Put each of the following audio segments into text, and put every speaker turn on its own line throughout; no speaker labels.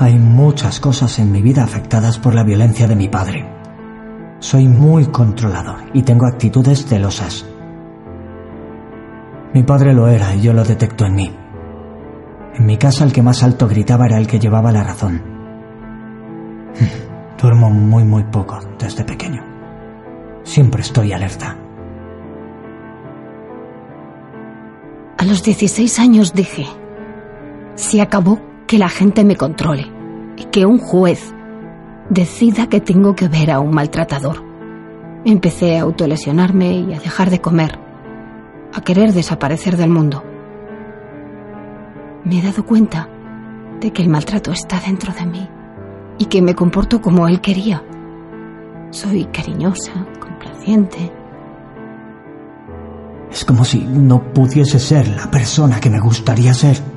Hay muchas cosas en mi vida afectadas por la violencia de mi padre. Soy muy controlador y tengo actitudes celosas. Mi padre lo era y yo lo detecto en mí. En mi casa el que más alto gritaba era el que llevaba la razón. Duermo muy muy poco desde pequeño. Siempre estoy alerta.
A los 16 años dije, se acabó que la gente me controle y que un juez decida que tengo que ver a un maltratador. Empecé a autolesionarme y a dejar de comer, a querer desaparecer del mundo. Me he dado cuenta de que el maltrato está dentro de mí y que me comporto como él quería. Soy cariñosa, complaciente.
Es como si no pudiese ser la persona que me gustaría ser.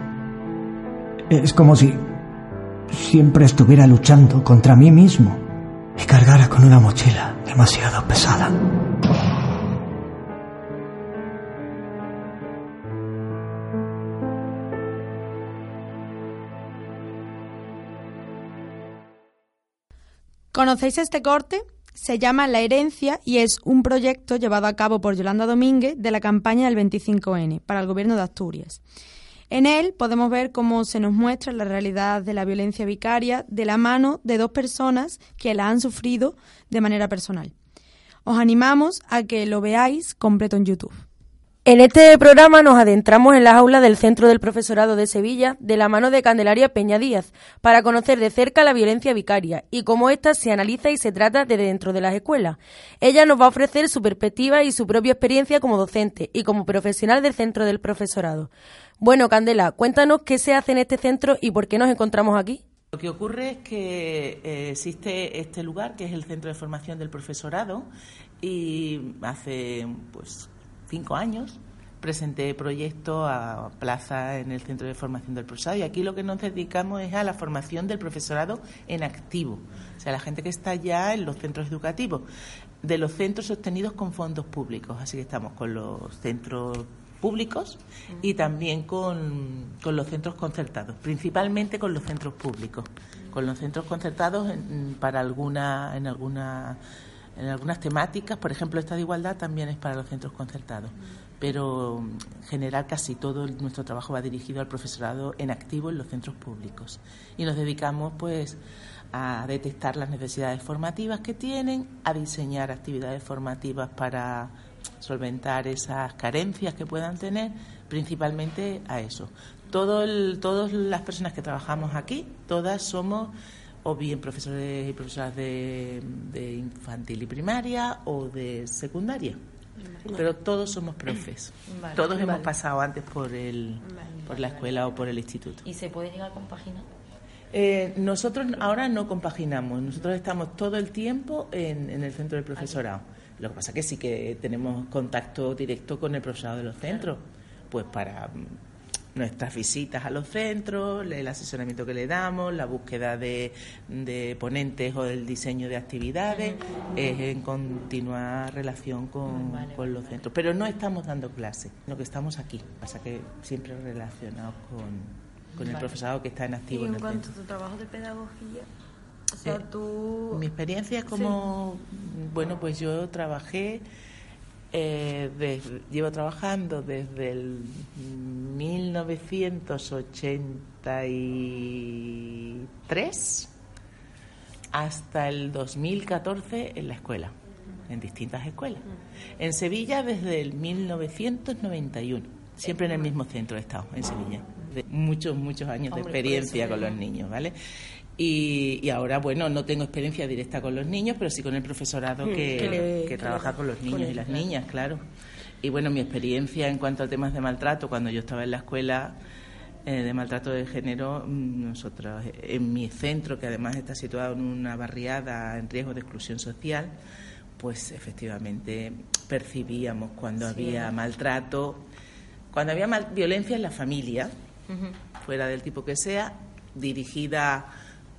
Es como si siempre estuviera luchando contra mí mismo y cargara con una mochila demasiado pesada.
¿Conocéis este corte? Se llama La herencia y es un proyecto llevado a cabo por Yolanda Domínguez de la campaña del 25N para el Gobierno de Asturias. En él podemos ver cómo se nos muestra la realidad de la violencia vicaria de la mano de dos personas que la han sufrido de manera personal. Os animamos a que lo veáis completo en YouTube.
En este programa nos adentramos en las aulas del Centro del Profesorado de Sevilla de la mano de Candelaria Peña Díaz para conocer de cerca la violencia vicaria y cómo ésta se analiza y se trata desde dentro de las escuelas. Ella nos va a ofrecer su perspectiva y su propia experiencia como docente y como profesional del Centro del Profesorado. Bueno, Candela, cuéntanos qué se hace en este centro y por qué nos encontramos aquí.
Lo que ocurre es que eh, existe este lugar, que es el Centro de Formación del Profesorado, y hace pues cinco años presenté proyectos a plaza en el Centro de Formación del Profesorado y aquí lo que nos dedicamos es a la formación del profesorado en activo, o sea, la gente que está ya en los centros educativos, de los centros sostenidos con fondos públicos, así que estamos con los centros públicos y también con, con los centros concertados, principalmente con los centros públicos, con los centros concertados para alguna, en alguna en algunas temáticas, por ejemplo, esta de igualdad también es para los centros concertados, pero en general casi todo nuestro trabajo va dirigido al profesorado en activo en los centros públicos. Y nos dedicamos pues a detectar las necesidades formativas que tienen, a diseñar actividades formativas para solventar esas carencias que puedan tener, principalmente a eso. Todo todas las personas que trabajamos aquí, todas somos o bien profesores y profesoras de, infantil y primaria o de secundaria. Pero todos somos profes. todos hemos pasado antes por el por la escuela o por el instituto.
¿Y se puede llegar a compaginar?
Eh, nosotros ahora no compaginamos, nosotros estamos todo el tiempo en, en el centro del profesorado. Lo que pasa es que sí que tenemos contacto directo con el profesorado de los centros, pues para nuestras visitas a los centros, el asesoramiento que le damos, la búsqueda de, ponentes o el diseño de actividades, es en continua relación con, los centros. Pero no estamos dando clases, lo que estamos aquí, pasa que siempre relacionados con, con el profesorado que está en activo.
¿Y
en,
en cuanto a tu trabajo de pedagogía? O sea,
eh,
tú...
Mi experiencia es como, bueno, pues yo trabajé eh, llevo trabajando desde el 1983 hasta el 2014 en la escuela, en distintas escuelas. En Sevilla desde el 1991, siempre en el mismo centro he estado, en Sevilla. De muchos, muchos años de experiencia con los niños, ¿vale? Y, ahora, bueno, no tengo experiencia directa con los niños, pero sí con el profesorado mm, que, trabaja con los niños y las niñas, claro. Y bueno, mi experiencia en cuanto a temas de maltrato, cuando yo estaba en la escuela, eh, de maltrato de género, mm, nosotros en mi centro, que además está situado en una barriada en riesgo de exclusión social, pues efectivamente percibíamos cuando había maltrato, cuando había violencia en la familia, fuera del tipo que sea, dirigida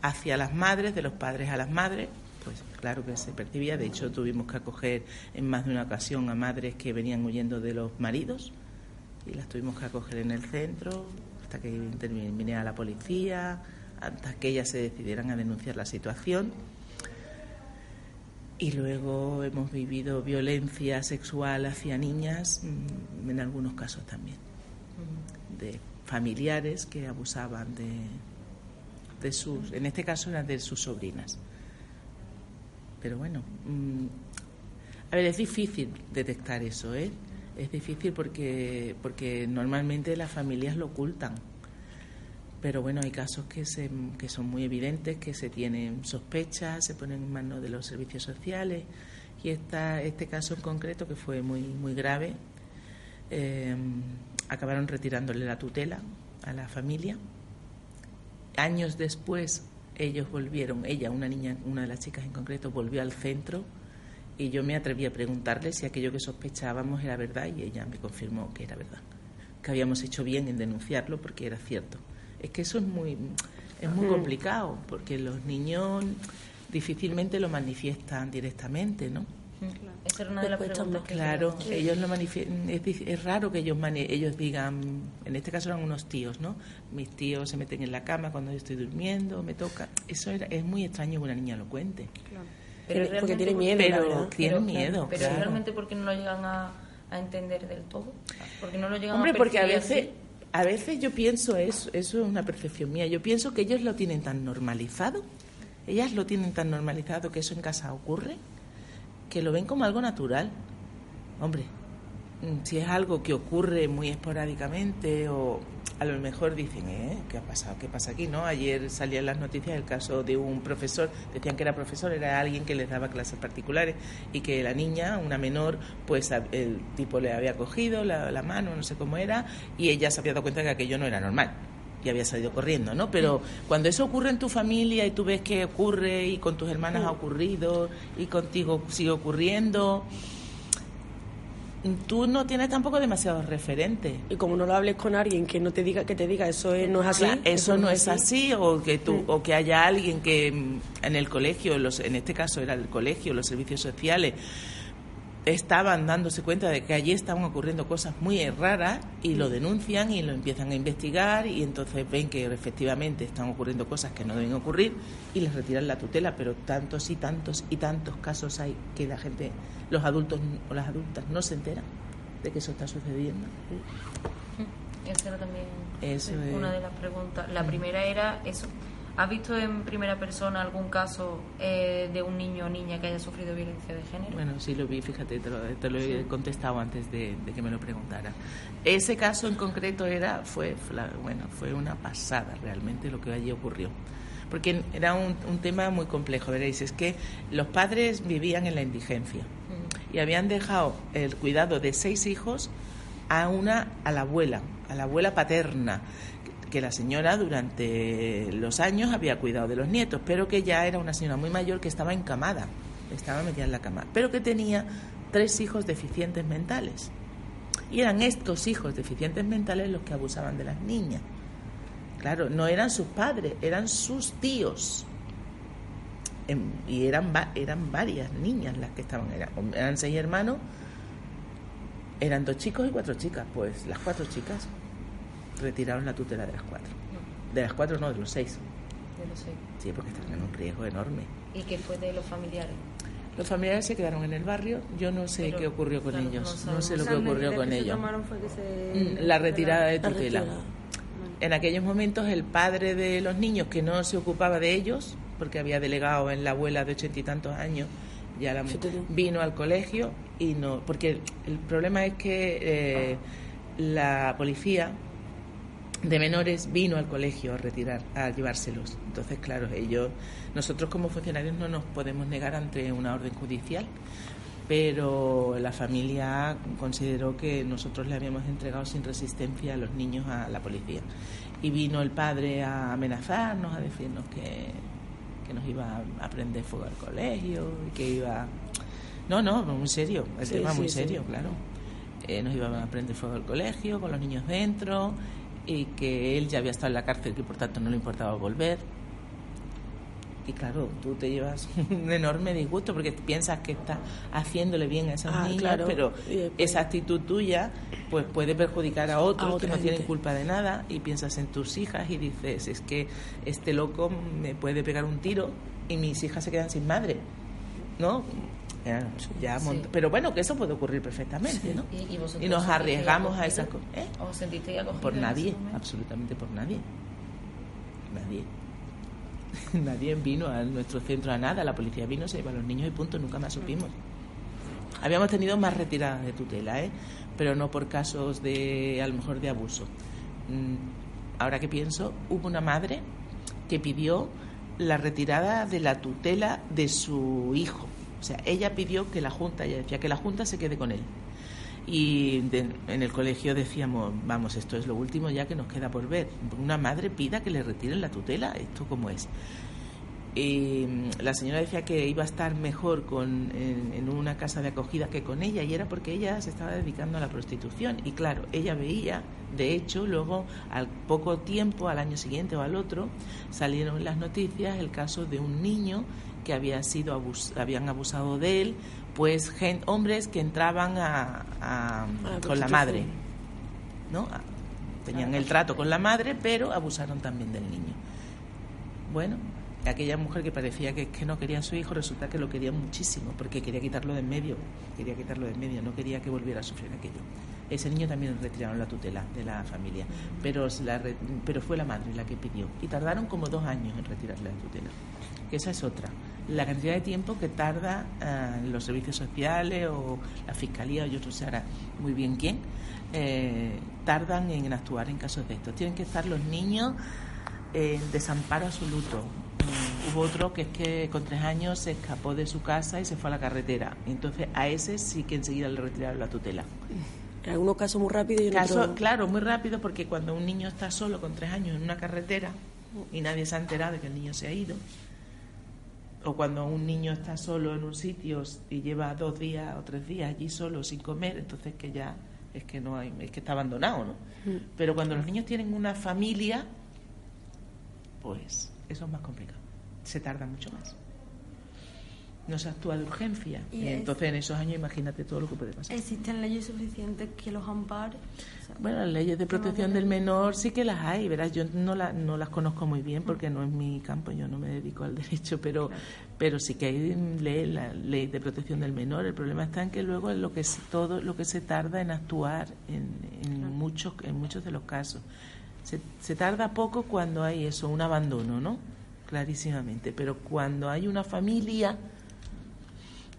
hacia las madres, de los padres a las madres, pues claro que se percibía. De hecho, tuvimos que acoger en más de una ocasión a madres que venían huyendo de los maridos y las tuvimos que acoger en el centro hasta que interviniera la policía, hasta que ellas se decidieran a denunciar la situación. Y luego hemos vivido violencia sexual hacia niñas, mm, en algunos casos también, de familiares que abusaban de, de sus, en este caso eran de sus sobrinas. Pero bueno, mm, a ver, es difícil detectar eso, ¿eh? Es difícil porque, porque normalmente las familias lo ocultan. Pero bueno, hay casos que, se, que son muy evidentes, que se tienen sospechas, se ponen en manos de los servicios sociales. Y esta, este caso en concreto, que fue muy, muy grave, eh, acabaron retirándole la tutela a la familia Años después ellos volvieron, ella, una niña, una de las chicas en concreto, volvió al centro y yo me atreví a preguntarle si aquello que sospechábamos era verdad y ella me confirmó que era verdad, que habíamos hecho bien en denunciarlo porque era cierto. Es que eso es muy, es muy complicado porque los niños difícilmente lo manifiestan directamente, ¿no?
Esa era una de las preguntas
Claro, ellos lo manifiestan. Es, raro que ellos, ellos digan, en este caso eran unos tíos, ¿no? Mis tíos se meten en la cama cuando yo estoy durmiendo, me toca. Eso es muy extraño que una niña lo cuente.
Claro. Pero, porque tiene miedo,
pero tienen miedo.
Pero realmente porque no lo llegan a, entender del todo. Porque no lo llegan
Hombre,
a
porque a veces. A veces yo pienso eso, eso es una percepción mía. Yo pienso que ellos lo tienen tan normalizado, ellas lo tienen tan normalizado que eso en casa ocurre, que lo ven como algo natural. Hombre, mm, si es algo que ocurre muy esporádicamente o a lo mejor dicen, ¿eh? ¿qué ha pasado? ¿Qué pasa aquí? ¿No? Ayer salían las noticias del caso de un profesor, decían que era profesor, era alguien que les daba clases particulares y que la niña, una menor, pues el tipo le había cogido la, la mano, no sé cómo era, y ella se había dado cuenta de que aquello no era normal y había salido corriendo, ¿no? Pero cuando eso ocurre en tu familia y tú ves que ocurre y con tus hermanas ha ocurrido y contigo sigue ocurriendo, tú no tienes tampoco demasiados referentes.
Y como no lo hables con alguien que no te diga que te diga eso no es así,
eso, no es así, o que tú o que haya alguien que mm, en el colegio, los, en este caso era el colegio, los servicios sociales estaban dándose cuenta de que allí estaban ocurriendo cosas muy raras y lo denuncian y lo empiezan a investigar y entonces ven que efectivamente están ocurriendo cosas que no deben ocurrir y les retiran la tutela, pero tantos y tantos y tantos casos hay que la gente, los adultos o las adultas no se enteran de que eso está sucediendo.
Esa era también una de las preguntas. La primera era eso, ¿Has visto en primera persona algún caso eh, de un niño o niña que haya sufrido violencia de género?
Bueno, sí lo vi, fíjate, te lo, he contestado antes de, que me lo preguntara. Ese caso en concreto era, fue, bueno, fue una pasada realmente lo que allí ocurrió. Porque era un, tema muy complejo, veréis, es que los padres vivían en la indigencia y habían dejado el cuidado de seis hijos a una, a la abuela, a la abuela paterna que la señora durante los años había cuidado de los nietos, pero que ya era una señora muy mayor que estaba encamada, estaba metida en la cama, pero que tenía tres hijos deficientes mentales. Y eran estos hijos deficientes mentales los que abusaban de las niñas. Claro, no eran sus padres, eran sus tíos. Em, y eran, eran varias niñas las que estaban, eran, eran seis hermanos, eran dos chicos y cuatro chicas, pues las cuatro chicas retiraron la tutela de las cuatro. De las cuatro no, de los seis.
De los seis.
Sí, porque estaban en un riesgo enorme.
¿Y qué fue de los familiares?
Los familiares se quedaron en el barrio. Yo no sé qué ocurrió con ellos. No, sé lo que ocurrió con ellos. Mm, la retirada de tutela. En aquellos momentos el padre de los niños que no se ocupaba de ellos, porque había delegado en la abuela de ochenta y tantos años, ya la, vino al colegio y no, porque el problema es que eh, la policía de menores vino al colegio a retirar, a llevárselos. Entonces, claro, ellos, nosotros como funcionarios no nos podemos negar ante una orden judicial, pero la familia consideró que nosotros le habíamos entregado sin resistencia a los niños a la policía y vino el padre a amenazarnos, a decirnos que, que nos iba a aprender fuego al colegio y que iba... No, no, muy serio, el tema muy serio, claro. Eh, nos iba a prender fuego al colegio con los niños dentro y que él ya había estado en la cárcel y por tanto no le importaba volver. Y claro, tú te llevas un enorme disgusto porque piensas que estás haciéndole bien a esas ah, niñas, pero esa actitud tuya pues puede perjudicar a otros que no tienen culpa de nada y piensas en tus hijas y dices, es que este loco me puede pegar un tiro y mis hijas se quedan sin madre, ¿no? Ya, Pero bueno, que eso puede ocurrir perfectamente, ¿no? Y, nos arriesgamos a esas cosas. ¿eh?
¿Os sentisteis
Por nadie, absolutamente por nadie. Nadie. Nadie vino a nuestro centro a nada, la policía vino, se llevó a los niños y punto, nunca más supimos. Habíamos tenido más retiradas de tutela, ¿eh? pero no por casos de, a lo mejor, de abuso. Mm, ahora que pienso, hubo una madre que pidió la retirada de la tutela de su hijo. O sea, ella pidió que la Junta, ella decía que la Junta se quede con él. Y en el colegio decíamos, vamos, esto es lo último ya que nos queda por ver. Una madre pida que le retiren la tutela, esto como es. Y la señora decía que iba a estar mejor con, en, una casa de acogida que con ella y era porque ella se estaba dedicando a la prostitución y claro, ella veía, de hecho, luego al poco tiempo, al año siguiente o al otro, salieron en las noticias el caso de un niño que había sido habían abusado de él pues hombres que entraban a, con la madre, ¿no? Tenían el trato con la madre, pero abusaron también del niño. Bueno, aquella mujer que parecía que, que no quería a su hijo, resulta que lo quería muchísimo, porque quería quitarlo de en medio, quería quitarlo de en medio, no quería que volviera a sufrir aquello. Ese niño también retiraron la tutela de la familia, pero, la, pero fue la madre la que pidió. Y tardaron como dos años en retirarle la tutela, que esa es otra la cantidad de tiempo que tarda eh, los servicios sociales o la fiscalía o yo no sé ahora muy bien quién eh, tardan en actuar en casos de estos. Tienen que estar los niños en desamparo absoluto. Mm, hubo otro que es que con tres años se escapó de su casa y se fue a la carretera. Entonces a ese sí que enseguida le retiraron la tutela.
En algunos casos muy rápido y en
Caso, Claro, muy rápido porque cuando un niño está solo con tres años en una carretera y nadie se ha enterado de que el niño se ha ido, o cuando un niño está solo en un sitio y lleva dos días o tres días allí solo sin comer, entonces que ya es que no hay, es que está abandonado, ¿no? Mm. Pero cuando los niños tienen una familia, pues eso es más complicado. Se tarda mucho más no se actúa de urgencia. Y, entonces en esos años imagínate todo lo que puede pasar.
¿Existen leyes suficientes que los amparen?
bueno, las leyes de protección del menor sí que las hay, verás, yo no, la, no las conozco muy bien porque no es mi campo, yo no me dedico al derecho, pero, pero sí que hay ley, la ley de protección del menor. El problema está en que luego es lo que es, todo lo que se tarda en actuar en, en muchos, en muchos de los casos. Se, se tarda poco cuando hay eso, un abandono, ¿no? Clarísimamente, pero cuando hay una familia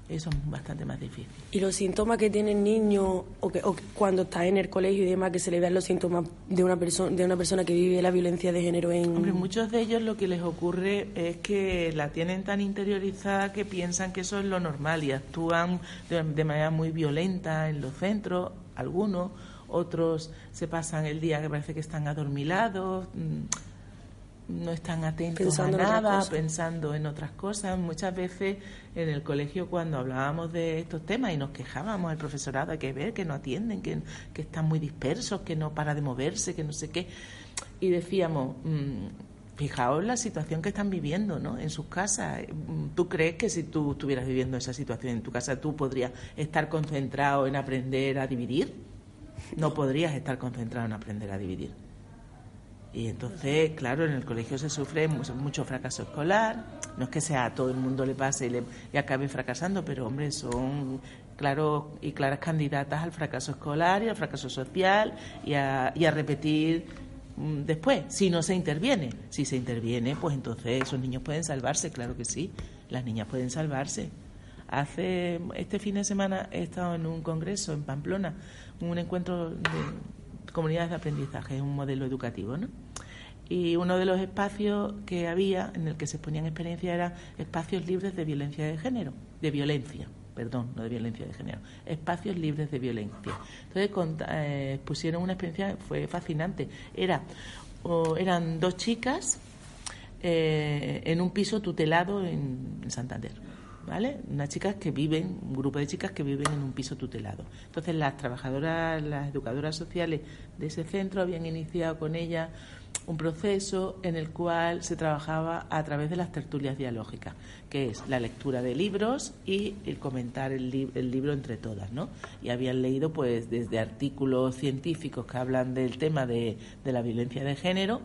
eso es bastante más difícil.
¿Y los síntomas que tiene el niño o, que, cuando está en el colegio y demás, que se le vean los síntomas de una, persona de una persona que vive la violencia de género en...
Hombre, muchos de ellos lo que les ocurre es que la tienen tan interiorizada que piensan que eso es lo normal y actúan de manera muy violenta en los centros, algunos, otros se pasan el día que parece que están adormilados mm, no están atentos a nada, pensando en otras cosas. Muchas veces en el colegio cuando hablábamos de estos temas y nos quejábamos al profesorado, hay que ver que no atienden, que, están muy dispersos, que no para de moverse, que no sé qué. Y decíamos, mm, fijaos la situación que están viviendo ¿no? en sus casas. ¿Tú crees que si tú estuvieras viviendo esa situación en tu casa, tú podrías estar concentrado en aprender a dividir? No podrías estar concentrado en aprender a dividir. Y entonces, claro, en el colegio se sufre mucho, fracaso escolar. No es que sea a todo el mundo le pase y, le, acabe fracasando, pero hombre, son claro y claras candidatas al fracaso escolar y al fracaso social y a, y a repetir mm, después, si no se interviene. Si se interviene, pues entonces esos niños pueden salvarse, claro que sí. Las niñas pueden salvarse. Hace este fin de semana he estado en un congreso en Pamplona, un encuentro de comunidades de aprendizaje, es un modelo educativo, ¿no? Y uno de los espacios que había en el que se exponían experiencias era espacios libres de violencia de género, de violencia, perdón, no de violencia de género, espacios libres de violencia. Entonces eh, pusieron una experiencia, fue fascinante. Era eran dos chicas eh, en un piso tutelado en, Santander. ¿Vale? Unas chicas que viven, un grupo de chicas que viven en un piso tutelado. Entonces las trabajadoras, las educadoras sociales de ese centro habían iniciado con ella un proceso en el cual se trabajaba a través de las tertulias dialógicas, que es la lectura de libros y el comentar el, libro entre todas, ¿no? Y habían leído, pues, desde artículos científicos que hablan del tema de, la violencia de género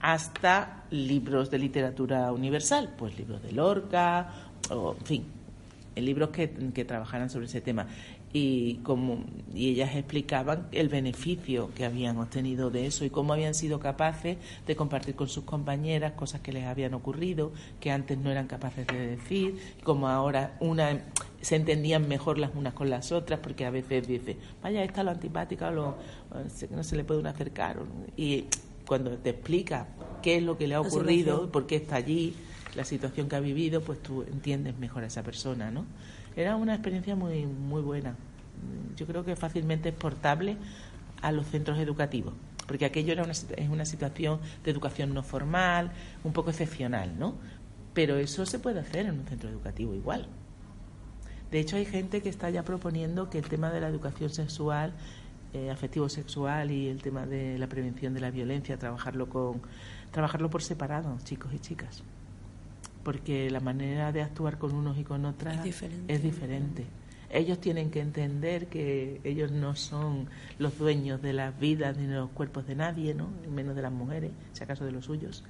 hasta libros de literatura universal, pues libros de Lorca, o, en fin, libros que, que trabajaran sobre ese tema. Y como y ellas explicaban el beneficio que habían obtenido de eso y cómo habían sido capaces de compartir con sus compañeras cosas que les habían ocurrido que antes no eran capaces de decir como ahora una se entendían mejor las unas con las otras porque a veces dice vaya esta lo antipática lo, no se le puede uno acercar y cuando te explica qué es lo que le ha ocurrido por qué está allí la situación que ha vivido pues tú entiendes mejor a esa persona no era una experiencia muy, muy buena. Yo creo que fácilmente exportable a los centros educativos, porque aquello era una, es una situación de educación no formal, un poco excepcional, ¿no? Pero eso se puede hacer en un centro educativo igual. De hecho, hay gente que está ya proponiendo que el tema de la educación sexual, eh, afectivo-sexual y el tema de la prevención de la violencia, trabajarlo, con, trabajarlo por separado, chicos y chicas porque la manera de actuar con unos y con otras es diferente. Ellos tienen que entender que ellos no son los dueños de las vidas ni de los cuerpos de nadie, ¿no? menos de las mujeres, si acaso de los suyos.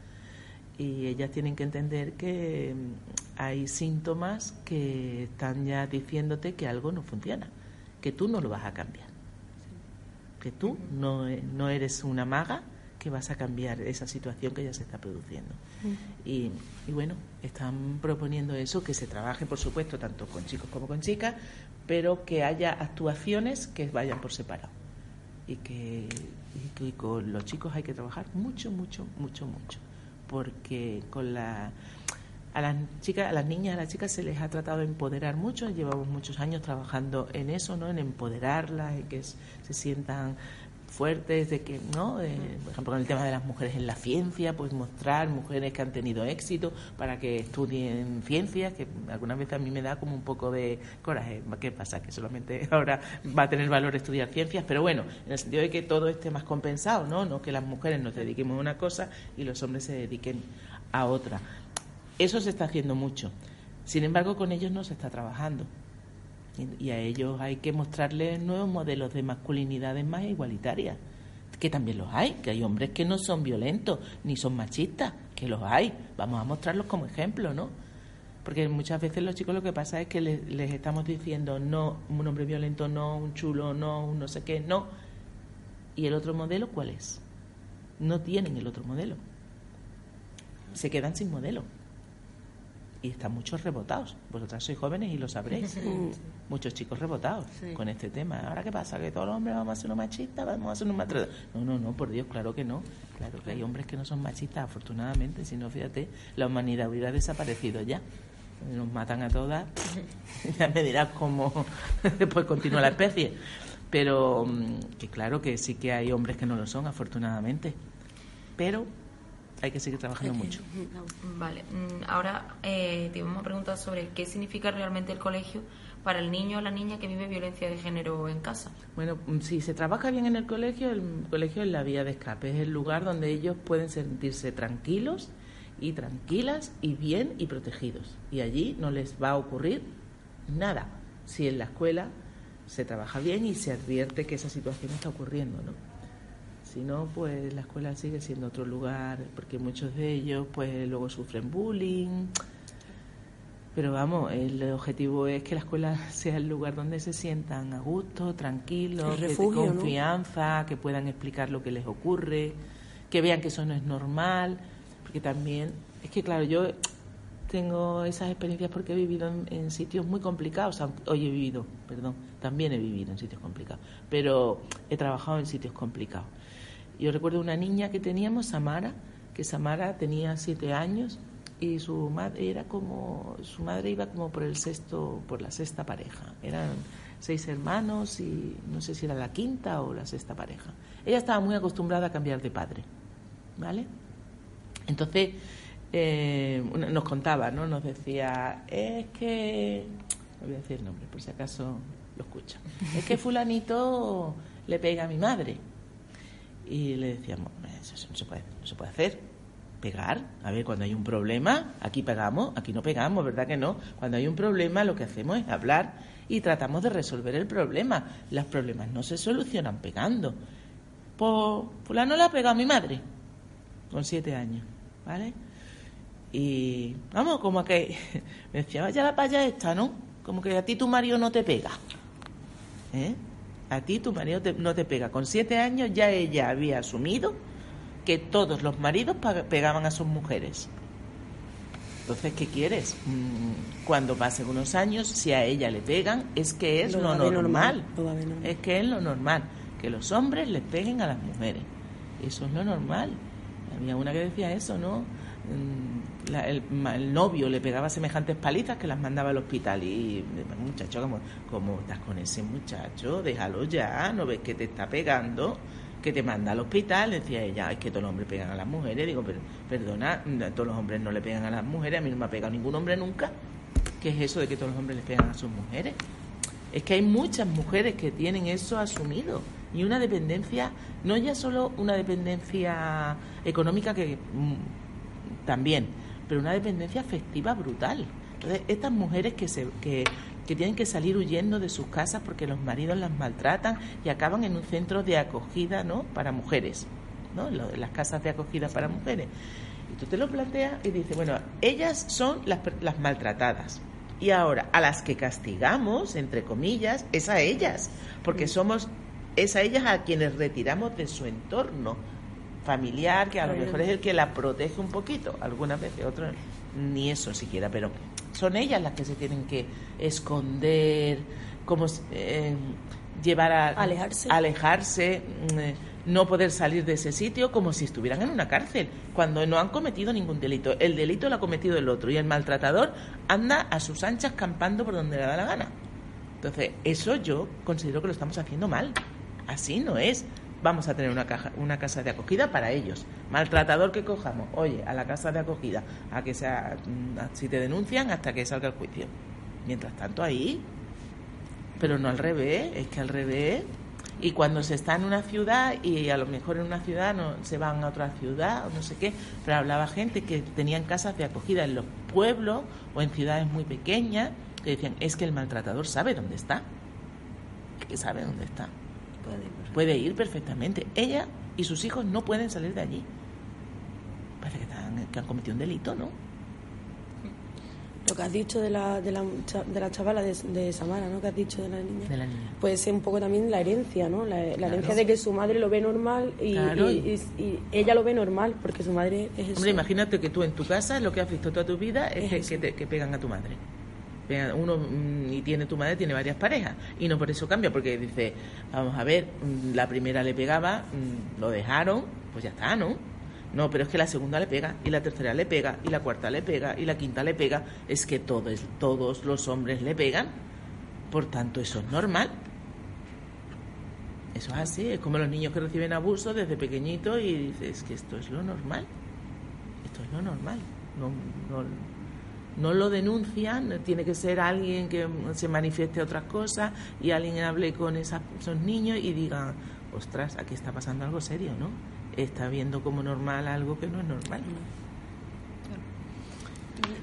Y ellas tienen que entender que mm, hay síntomas que están ya diciéndote que algo no funciona, que tú no lo vas a cambiar, que tú no, e, no eres una maga que vas a cambiar esa situación que ya se está produciendo. Y, bueno, están proponiendo eso, que se trabaje, por supuesto, tanto con chicos como con chicas, pero que haya actuaciones que vayan por separado. Y que, y con los chicos hay que trabajar mucho, mucho, mucho, mucho. Porque con la a las chicas, a las niñas, a las chicas se les ha tratado de empoderar mucho, llevamos muchos años trabajando en eso, ¿no? En empoderarlas, en que se sientan fuertes de que, ¿no? por ejemplo, con el tema de las mujeres en la ciencia, pues mostrar mujeres que han tenido éxito para que estudien ciencias, que algunas veces a mí me da como un poco de coraje. ¿Qué pasa? Que solamente ahora va a tener valor estudiar ciencias, pero bueno, en el sentido de que todo esté más compensado, ¿no? No que las mujeres nos dediquemos a una cosa y los hombres se dediquen a otra. Eso se está haciendo mucho. Sin embargo, con ellos no se está trabajando y a ellos hay que mostrarles nuevos modelos de masculinidades más igualitarias, que también los hay, que hay hombres que no son violentos ni son machistas, que los hay, vamos a mostrarlos como ejemplo, ¿no? Porque muchas veces los chicos lo que pasa es que les, les estamos diciendo no, un hombre violento no, un chulo no, un no sé qué, no. ¿Y el otro modelo cuál es? No tienen el otro modelo. Se quedan sin modelo y están muchos rebotados. Vosotras sois jóvenes y lo sabréis. Muchos chicos rebotados con este tema. ¿Ahora qué pasa? ¿Que todos los hombres vamos a ser unos machistas? ¿Vamos a ser unos maltratados? No, no, no, por Dios, claro que no. Claro que hay hombres que no son machistas, afortunadamente. Si no, fíjate, la humanidad hubiera desaparecido ya. Nos matan a todas. ya me dirás cómo después continúa la especie. Pero mm, que claro que sí que hay hombres que no lo son, afortunadamente. Pero hay que seguir trabajando mucho.
Vale, mm, ahora eh, te vamos a preguntar sobre qué significa realmente el colegio para el niño o la niña que vive violencia de género en casa.
Bueno, mm, si se trabaja bien en el colegio, el colegio es la vía de escape, es el lugar donde ellos pueden sentirse tranquilos y tranquilas y bien y protegidos. Y allí no les va a ocurrir nada si en la escuela se trabaja bien y se advierte que esa situación está ocurriendo, ¿no? Si no, pues la escuela sigue siendo otro lugar, porque muchos de ellos pues luego sufren bullying. Pero vamos, el objetivo es que la escuela sea el lugar donde se sientan a gusto, tranquilos, con confianza, que puedan explicar lo que les ocurre, que vean que eso no es normal, porque también, es que claro, yo tengo esas experiencias porque he vivido en, en sitios muy complicados, hoy he vivido, perdón, también he vivido en sitios complicados, pero he trabajado en sitios complicados. Yo recuerdo una niña que teníamos, Samara, que Samara tenía siete años y su madre era como su madre iba como por el sexto por la sexta pareja eran seis hermanos y no sé si era la quinta o la sexta pareja ella estaba muy acostumbrada a cambiar de padre ¿vale? Entonces, eh, nos contaba, ¿no? Nos decía, es que, no voy a decir el nombre, por si acaso lo escucha, es que fulanito le pega a mi madre. Y le decíamos, eso no se puede, no se puede hacer. Pegar, a ver, cuando hay un problema, aquí pegamos, aquí no pegamos, ¿verdad que no? Cuando hay un problema, lo que hacemos es hablar y tratamos de resolver el problema. Los problemas no se solucionan pegando. Pues, fulano le ha pegado mi madre, con siete años, ¿vale? Y vamos, como que me decía, vaya la paya esta, ¿no? Como que a ti tu marido no te pega. ¿Eh? A ti tu marido no te pega. Con siete años ya ella había asumido que todos los maridos pegaban a sus mujeres. Entonces, ¿qué quieres? Mm, cuando pasen unos años, si a ella le pegan, es que es lo, normal. Es que es lo normal. Que los hombres les peguen a las mujeres. Eso es lo normal. Había una que decía eso, ¿no? Mm, el, novio le pegaba semejantes palitas que las mandaba al hospital y muchacho como, como estás con ese muchacho déjalo ya no ves que te está pegando que te manda al hospital decía ella es que todos los hombres pegan a las mujeres digo pero perdona todos los hombres no le pegan a las mujeres a mí no me ha pegado ningún hombre nunca ¿qué es eso de que todos los hombres le pegan a sus mujeres? es que hay muchas mujeres que tienen eso asumido y una dependencia no ya solo una dependencia económica que mm, también, pero una dependencia afectiva brutal. Entonces, estas mujeres que, se, que, que tienen que salir huyendo de sus casas porque los maridos las maltratan y acaban en un centro de acogida ¿no? para mujeres, ¿no? las casas de acogida para mujeres. Y tú te lo planteas y dices, bueno, ellas son las, las maltratadas. Y ahora, a las que castigamos, entre comillas, es a ellas, porque somos, es a ellas a quienes retiramos de su entorno, familiar que a lo mejor es el que la protege un poquito, algunas veces, otras ni eso siquiera, pero son ellas las que se tienen que esconder, como eh, llevar a
alejarse,
alejarse mm, no poder salir de ese sitio como si estuvieran en una cárcel, cuando no han cometido ningún delito. El delito lo ha cometido el otro y el maltratador anda a sus anchas campando por donde le da la gana. Entonces, eso yo considero que lo estamos haciendo mal. Así no es vamos a tener una, caja, una casa de acogida para ellos. Maltratador que cojamos, oye, a la casa de acogida, a que sea, mm, si te denuncian hasta que salga el juicio. Mientras tanto ahí, pero no al revés, es que al revés. Y cuando se está en una ciudad y a lo mejor en una ciudad no se van a otra ciudad o no sé qué, pero hablaba gente que tenían casas de acogida en los pueblos o en ciudades muy pequeñas que decían, es que el maltratador sabe dónde está. Es que sabe dónde está. Puede ir perfectamente. Ella y sus hijos no pueden salir de allí. Parece que, han cometido un delito, ¿no?
Lo que has dicho de la, de la, de la chavala de, Samara, ¿no? Que has dicho de la niña.
De la niña.
Puede ser un poco también la herencia, ¿no? La, herencia de que su madre lo ve normal y, ella lo ve normal porque su madre es eso.
Hombre, imagínate que tú en tu casa lo que has visto toda tu vida es, que, que pegan a tu madre uno mm, y tiene tu madre tiene varias parejas. Y no por eso cambia porque dice vamos a ver mm, la primera le pegaba mm, lo dejaron pues ya está no no pero es que la segunda le pega y la tercera le pega y la cuarta le pega y la quinta le pega. Es que todos todos los hombres le pegan. Por tanto eso es normal. Eso es así. Es como los niños que reciben abuso desde pequeñitos y dices que esto es lo normal. Esto es lo normal. No, no no lo denuncian, tiene que ser alguien que se manifieste otras cosas y alguien hable con esos niños y diga, ostras, aquí está pasando algo serio, ¿no? Está viendo como normal algo que no es normal.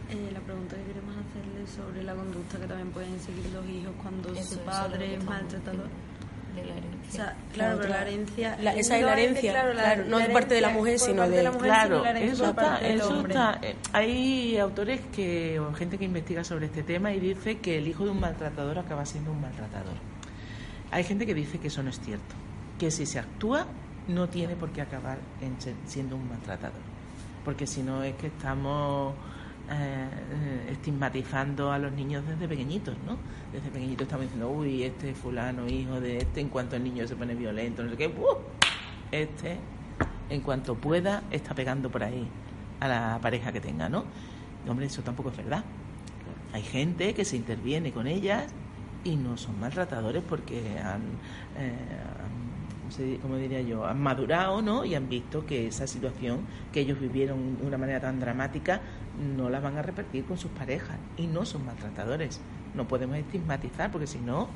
Eh, la pregunta que queremos hacerle sobre la conducta que también pueden seguir los hijos cuando su padre es maltratador la herencia. claro, pero la herencia.
esa es la herencia, claro, no es parte de la mujer, sino de.
La claro, eso está. Eso está eh, hay autores que, o gente que investiga sobre este tema y dice que el hijo de un maltratador acaba siendo un maltratador. Hay gente que dice que eso no es cierto, que si se actúa no tiene por qué acabar siendo un maltratador, porque si no es que estamos eh, estigmatizando a los niños desde pequeñitos, ¿no? Desde pequeñitos estamos diciendo, uy, este fulano, hijo de este, en cuanto el niño se pone violento, no sé qué, ¡uh! este, en cuanto pueda, está pegando por ahí a la pareja que tenga, ¿no? hombre, eso tampoco es verdad. Hay gente que se interviene con ellas y no son maltratadores porque han, eh, como diría yo, han madurado, ¿no? Y han visto que esa situación que ellos vivieron de una manera tan dramática no la van a repetir con sus parejas y no son maltratadores. No podemos estigmatizar porque si no,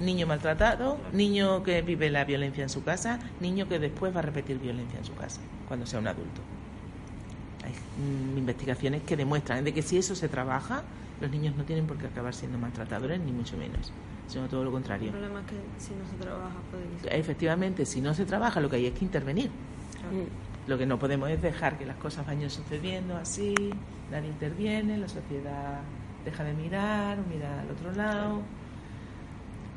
niño maltratado, niño que vive la violencia en su casa, niño que después va a repetir violencia en su casa cuando sea un adulto. Hay mm, investigaciones que demuestran de que si eso se trabaja, los niños no tienen por qué acabar siendo maltratadores, ni mucho menos, sino todo lo contrario.
El problema es que si no se trabaja, puede
Efectivamente, si no se trabaja, lo que hay es que intervenir. Lo que no podemos es dejar que las cosas vayan sucediendo así, nadie interviene, la sociedad deja de mirar, mira al otro lado.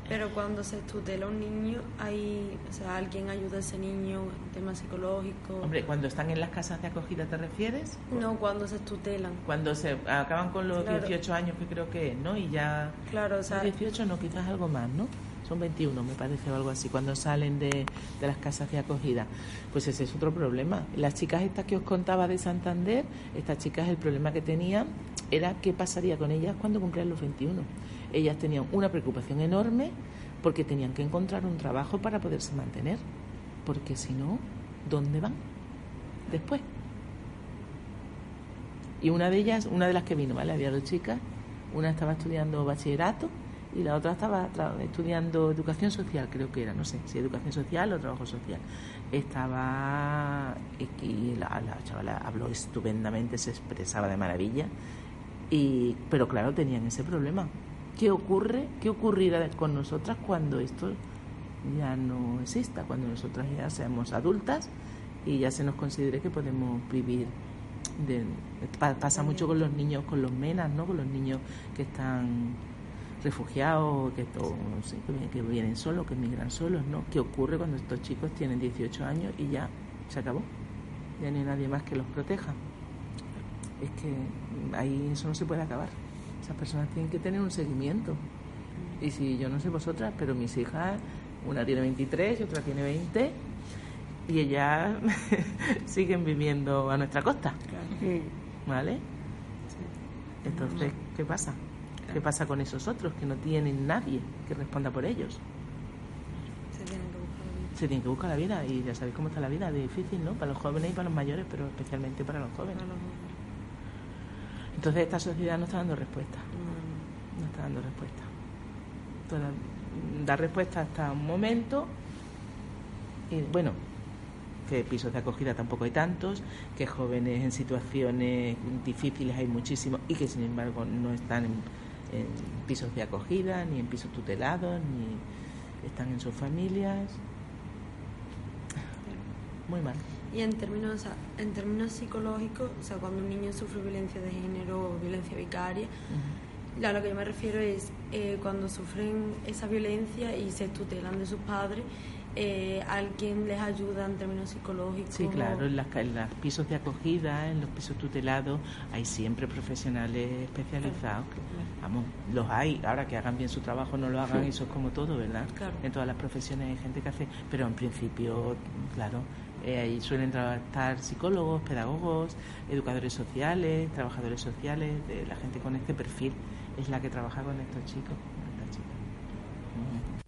Pero cuando se tutela un niño, hay, o sea, alguien ayuda a ese niño en temas psicológicos.
Hombre, cuando están en las casas de acogida, ¿te refieres?
No, cuando se tutelan.
Cuando se acaban con los 18 años, que creo que es, ¿no? Y ya.
Claro, o sea.
18 no, quizás algo más, ¿no? Son 21, me parece, o algo así, cuando salen de, de las casas de acogida. Pues ese es otro problema. Las chicas estas que os contaba de Santander, estas chicas, el problema que tenían era qué pasaría con ellas cuando cumplieran los 21 ellas tenían una preocupación enorme porque tenían que encontrar un trabajo para poderse mantener, porque si no, ¿dónde van después? Y una de ellas, una de las que vino, ¿vale? Había dos chicas, una estaba estudiando bachillerato y la otra estaba estudiando educación social, creo que era, no sé, si educación social o trabajo social. Estaba, y la, la chavala habló estupendamente, se expresaba de maravilla, y, pero claro, tenían ese problema, ¿Qué ocurre? ¿Qué ocurrirá con nosotras cuando esto ya no exista? Cuando nosotras ya seamos adultas y ya se nos considere que podemos vivir. De, pasa mucho con los niños, con los menas, ¿no? Con los niños que están refugiados, que, que vienen solos, que emigran solos, ¿no? ¿Qué ocurre cuando estos chicos tienen 18 años y ya se acabó? Ya no hay nadie más que los proteja. Es que ahí eso no se puede acabar. Esas personas tienen que tener un seguimiento. Y si yo no sé vosotras, pero mis hijas, una tiene 23 y otra tiene 20, y ellas siguen viviendo a nuestra costa. ¿Vale? Entonces, ¿qué pasa? ¿Qué pasa con esos otros que no tienen nadie que responda por ellos?
Se tienen que buscar la vida.
Se tienen que buscar la vida y ya sabéis cómo está la vida, difícil, ¿no? Para los jóvenes y para los mayores, pero especialmente para los jóvenes. Entonces esta sociedad no está dando respuesta. No está dando respuesta. da respuesta hasta un momento. Y bueno, que pisos de acogida tampoco hay tantos, que jóvenes en situaciones difíciles hay muchísimos y que sin embargo no están en, pisos de acogida, ni en pisos tutelados, ni están en sus familias. Muy mal.
Y en términos, en términos psicológicos, o sea, cuando un niño sufre violencia de género o violencia vicaria, a lo que yo me refiero es eh, cuando sufren esa violencia y se tutelan de sus padres, eh, alguien les ayuda en términos psicológicos.
Sí, claro, en, los pisos de acogida, en los pisos tutelados, hay siempre profesionales especializados. Vamos, los hay. Ahora que hagan bien su trabajo, no lo hagan, eso es como todo, ¿verdad? En todas las profesiones hay gente que hace, pero en principio, claro eh, ahí suelen trabajar psicólogos, pedagogos, educadores sociales, trabajadores sociales, de la gente con este perfil es la que trabaja con estos chicos.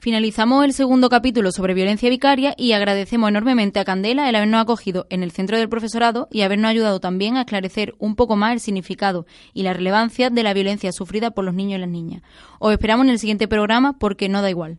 Finalizamos el segundo capítulo sobre violencia vicaria y agradecemos enormemente a Candela el habernos acogido en el centro del profesorado y habernos ayudado también a esclarecer un poco más el significado y la relevancia de la violencia sufrida por los niños y las niñas. Os esperamos en el siguiente programa porque no da igual.